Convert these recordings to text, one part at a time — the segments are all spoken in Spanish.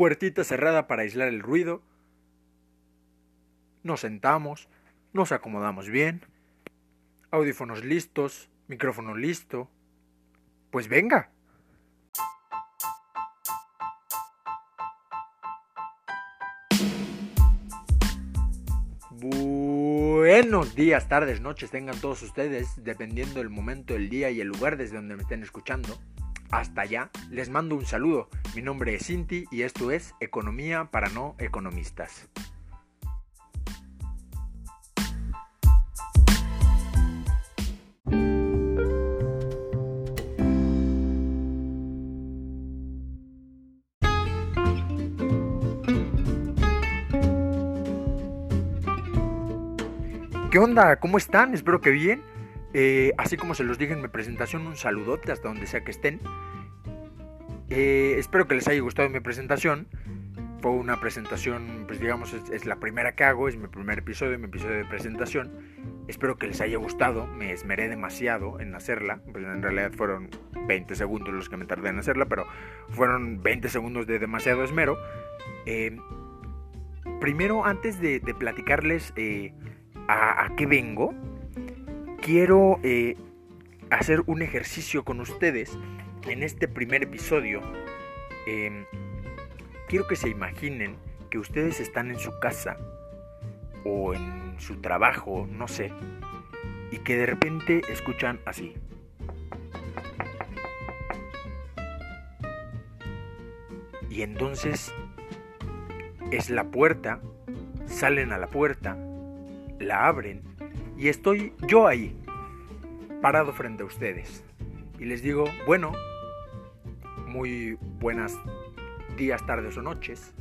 puertita cerrada para aislar el ruido. Nos sentamos, nos acomodamos bien, audífonos listos, micrófono listo. Pues venga. Buenos días, tardes, noches tengan todos ustedes, dependiendo del momento del día y el lugar desde donde me estén escuchando. Hasta allá, les mando un saludo. Mi nombre es Cinti y esto es Economía para no economistas. ¿Qué onda? ¿Cómo están? Espero que bien. Eh, así como se los dije en mi presentación, un saludote hasta donde sea que estén. Eh, espero que les haya gustado mi presentación. Fue una presentación, pues digamos, es, la primera que hago, es mi primer episodio, mi episodio de presentación. Espero que les haya gustado, me esmeré demasiado en hacerla. Pues en realidad fueron 20 segundos los que me tardé en hacerla, pero fueron 20 segundos de demasiado esmero. Eh, primero, antes de, platicarles a, a qué vengo, quiero eh, hacer un ejercicio con ustedes en este primer episodio. Em, quiero que se imaginen que ustedes están en su casa o en su trabajo, no sé, y que de repente escuchan así. Y entonces es la puerta, salen a la puerta, la abren y estoy yo ahí, parado frente a ustedes. Y les digo, bueno, muy buenas días, tardes o noches.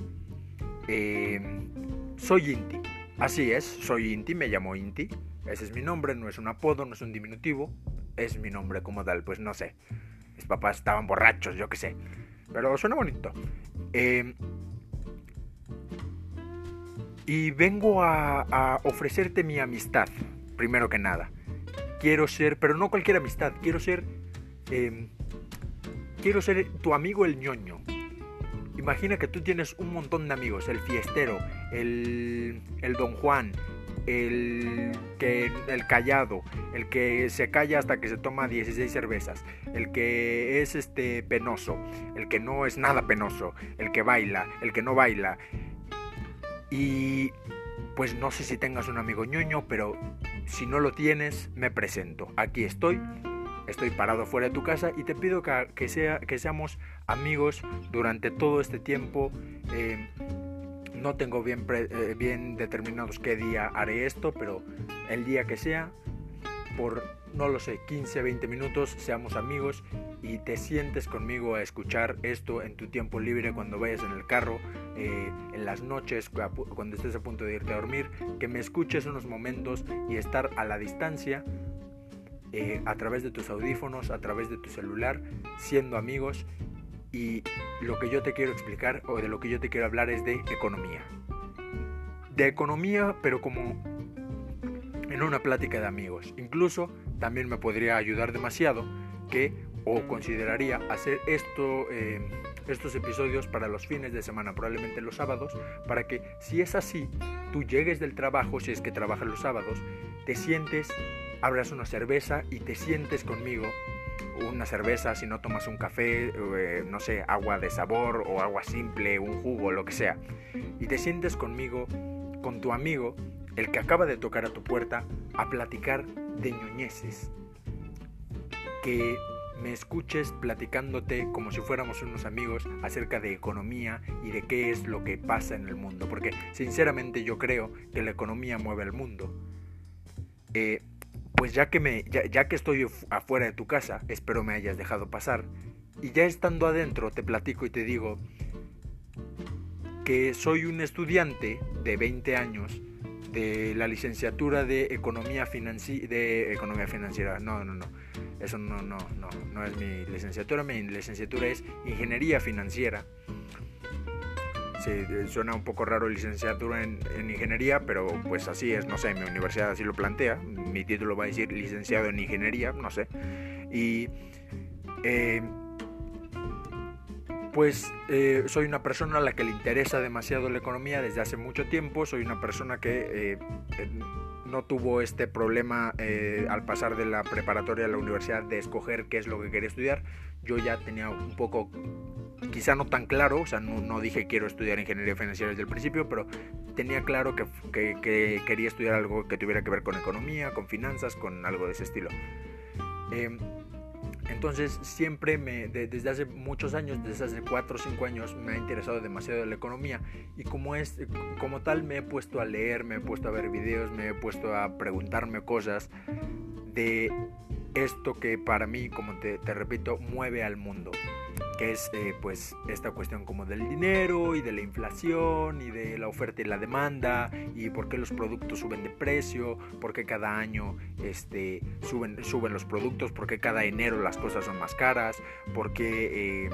Em, soy Inti. Así es, soy Inti, me llamo Inti. Ese es mi nombre, no es un apodo, no es un diminutivo. Es mi nombre como tal, pues no sé. Mis papás estaban borrachos, yo qué sé. Pero suena bonito. Em, y vengo a ofrecerte mi amistad primero que nada. Quiero ser, pero no cualquier amistad, quiero ser... Em, quiero ser tu amigo el ñoño. Imagina que tú tienes un montón de amigos, el fiestero, el, el don Juan, el, que, el callado, el que se calla hasta que se toma 16 cervezas, el que es este penoso, el que no es nada penoso, el que baila, el que no baila. Y pues no sé si tengas un amigo ñoño, pero si no lo tienes, me presento. Aquí estoy, estoy parado fuera de tu casa y te pido que, sea, que seamos amigos durante todo este tiempo. Eh, no tengo bien, eh, bien determinados qué día haré esto, pero el día que sea, por no lo sé, 15, 20 minutos, seamos amigos y te sientes conmigo a escuchar esto en tu tiempo libre cuando vayas en el carro, eh, en las noches, cuando estés a punto de irte a dormir, que me escuches unos momentos y estar a la distancia eh, a través de tus audífonos, a través de tu celular, siendo amigos. Y lo que yo te quiero explicar o de lo que yo te quiero hablar es de economía. De economía, pero como en una plática de amigos. Incluso también me podría ayudar demasiado que o consideraría hacer eh, estos episodios para los fines de semana, probablemente los sábados, para que si es así, tú llegues del trabajo, si es que trabajas los sábados, te sientes, abras una cerveza y te sientes conmigo una cerveza, si no tomas un café, eh, no sé, agua de sabor o agua simple, un jugo, lo que sea. Y te sientes conmigo, con tu amigo, el que acaba de tocar a tu puerta, a platicar de ñoñeces. Que me escuches platicándote como si fuéramos unos amigos acerca de economía y de qué es lo que pasa en el mundo. Porque sinceramente yo creo que la economía mueve el mundo. Eh, pues ya que, me, ya, que estoy afuera de tu casa, espero me hayas dejado pasar. Y ya estando adentro te platico y te digo que soy un estudiante de 20 años de la licenciatura de economía financiera de economía financiera. No no no eso no no no no es mi licenciatura. Mi licenciatura es ingeniería financiera sí, suena un poco raro licenciatura en, ingeniería pero pues así es no sé mi universidad así lo plantea mi título va a decir licenciado en ingeniería no sé y eh, pues eh, soy una persona a la que le interesa demasiado la economía desde hace mucho tiempo, soy una persona que eh, no tuvo este problema eh, al pasar de la preparatoria a la universidad de escoger qué es lo que quería estudiar. Yo ya tenía un poco, quizá no tan claro, o sea, no, dije quiero estudiar ingeniería financiera desde el principio, pero tenía claro que, que, quería estudiar algo que tuviera que ver con economía, con finanzas, con algo de ese estilo. Em, entonces siempre me, desde hace muchos años, desde hace 4 o 5 años, me ha interesado demasiado la economía. Y como, es, como tal me he puesto a leer, me he puesto a ver videos, me he puesto a preguntarme cosas de esto que para mí, como te, te repito, mueve al mundo que es eh, pues esta cuestión como del dinero y de la inflación y de la oferta y la demanda y por qué los productos suben de precio, por qué cada año este, suben, suben los productos, por qué cada enero las cosas son más caras, por qué, eh,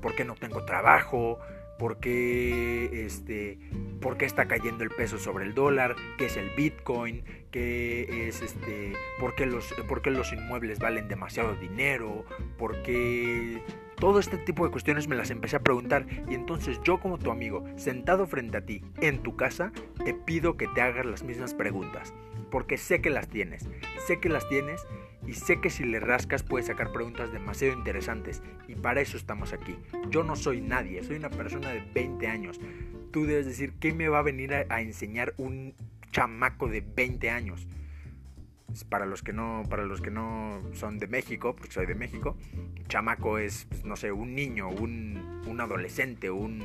por qué no tengo trabajo, por qué, este, por qué está cayendo el peso sobre el dólar, qué es el Bitcoin, qué es este, por qué los, por qué los inmuebles valen demasiado dinero, por qué todo este tipo de cuestiones me las empecé a preguntar. Y entonces yo como tu amigo, sentado frente a ti en tu casa, te pido que te hagas las mismas preguntas, porque sé que las tienes, sé que las tienes y sé que si le rascas puedes sacar preguntas demasiado interesantes y para eso estamos aquí. Yo no soy nadie, soy una persona de 20 años. Tú debes decir, ¿qué me va a venir a, enseñar un chamaco de 20 años? Para los que no, para los que no son de México, porque soy de México, chamaco es, pues, no sé, un niño, un, un adolescente, un,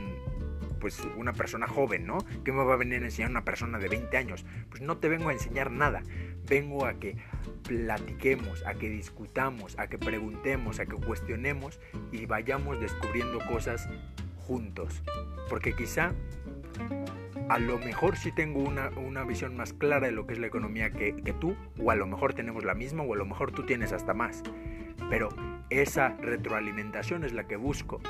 pues una persona joven, ¿no? ¿Qué me va a venir a enseñar una persona de 20 años? Pues no te vengo a enseñar nada. Vengo a que platiquemos, a que discutamos, a que preguntemos, a que cuestionemos y vayamos descubriendo cosas juntos. Porque quizá a lo mejor sí tengo una, visión más clara de lo que es la economía que tú, o a lo mejor tenemos la misma, o a lo mejor tú tienes hasta más. Pero esa retroalimentación es la que busco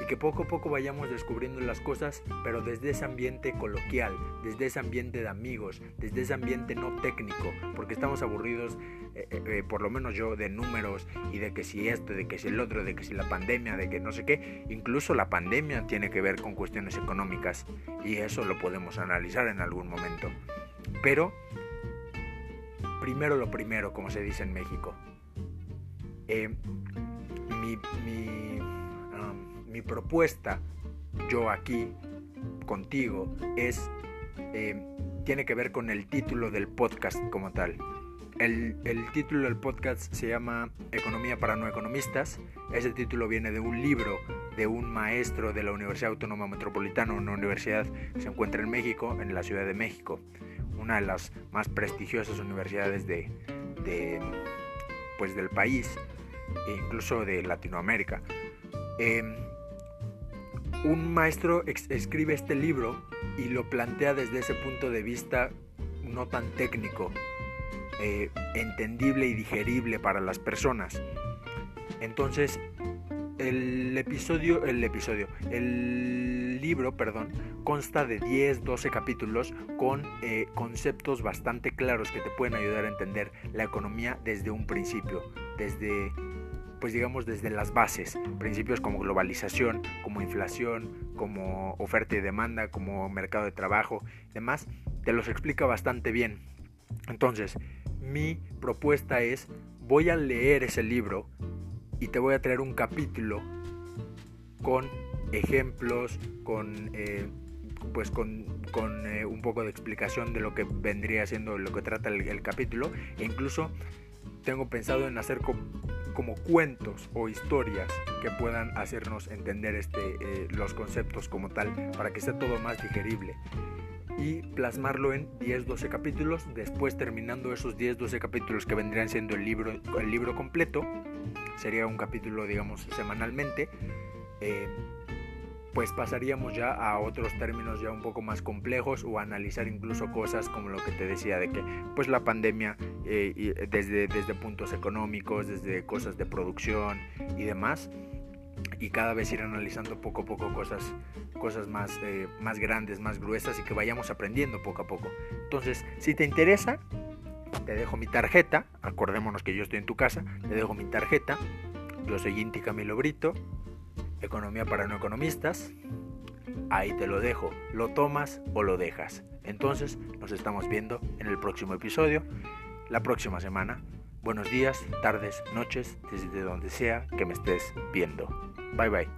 y que poco a poco vayamos descubriendo las cosas, pero desde ese ambiente coloquial, desde ese ambiente de amigos, desde ese ambiente no técnico, porque estamos aburridos, eh, eh, eh, por lo menos yo, de números y de que si esto, de que si el otro, de que si la pandemia, de que no sé qué, incluso la pandemia tiene que ver con cuestiones económicas y eso lo podemos analizar en algún momento. Pero, primero lo primero, como se dice en México. mi, mi mi propuesta, yo aquí, contigo, es, eh, tiene que ver con el título del podcast como tal. El, título del podcast se llama Economía para no economistas. Ese título viene de un libro de un maestro de la Universidad Autónoma Metropolitana, una universidad que se encuentra en México, en la Ciudad de México, una de las más prestigiosas universidades de, pues del país e incluso de Latinoamérica. Em, un maestro escribe este libro y lo plantea desde ese punto de vista no tan técnico, eh, entendible y digerible para las personas. Entonces, el episodio, el episodio, el libro, perdón, consta de 10, 12 capítulos con eh, conceptos bastante claros que te pueden ayudar a entender la economía desde un principio, desde pues digamos desde las bases, principios como globalización, como inflación, como oferta y demanda, como mercado de trabajo demás, te los explica bastante bien. Entonces, mi propuesta es, voy a leer ese libro y te voy a traer un capítulo con ejemplos, con... Eh, pues con, eh, un poco de explicación de lo que vendría siendo lo que trata el capítulo e incluso tengo pensado en hacer como cuentos o historias que puedan hacernos entender este, eh, los conceptos como tal para que sea todo más digerible. Y plasmarlo en 10-12 capítulos, después terminando esos 10-12 capítulos que vendrían siendo el libro, el libro completo, sería un capítulo digamos semanalmente, eh, pues pasaríamos ya a otros términos ya un poco más complejos o analizar incluso cosas como lo que te decía de que pues la pandemia eh, desde, desde puntos económicos, desde cosas de producción y demás y cada vez ir analizando poco a poco cosas, cosas más, eh, más grandes, más gruesas y que vayamos aprendiendo poco a poco. Entonces, si te interesa, te dejo mi tarjeta, acordémonos que yo estoy en tu casa, te dejo mi tarjeta, yo soy Inti Camilo Brito, Economía para no economistas. Ahí te lo dejo, lo tomas o lo dejas. Entonces nos estamos viendo en el próximo episodio, la próxima semana. Buenos días, tardes, noches, desde donde sea que me estés viendo. Bye bye.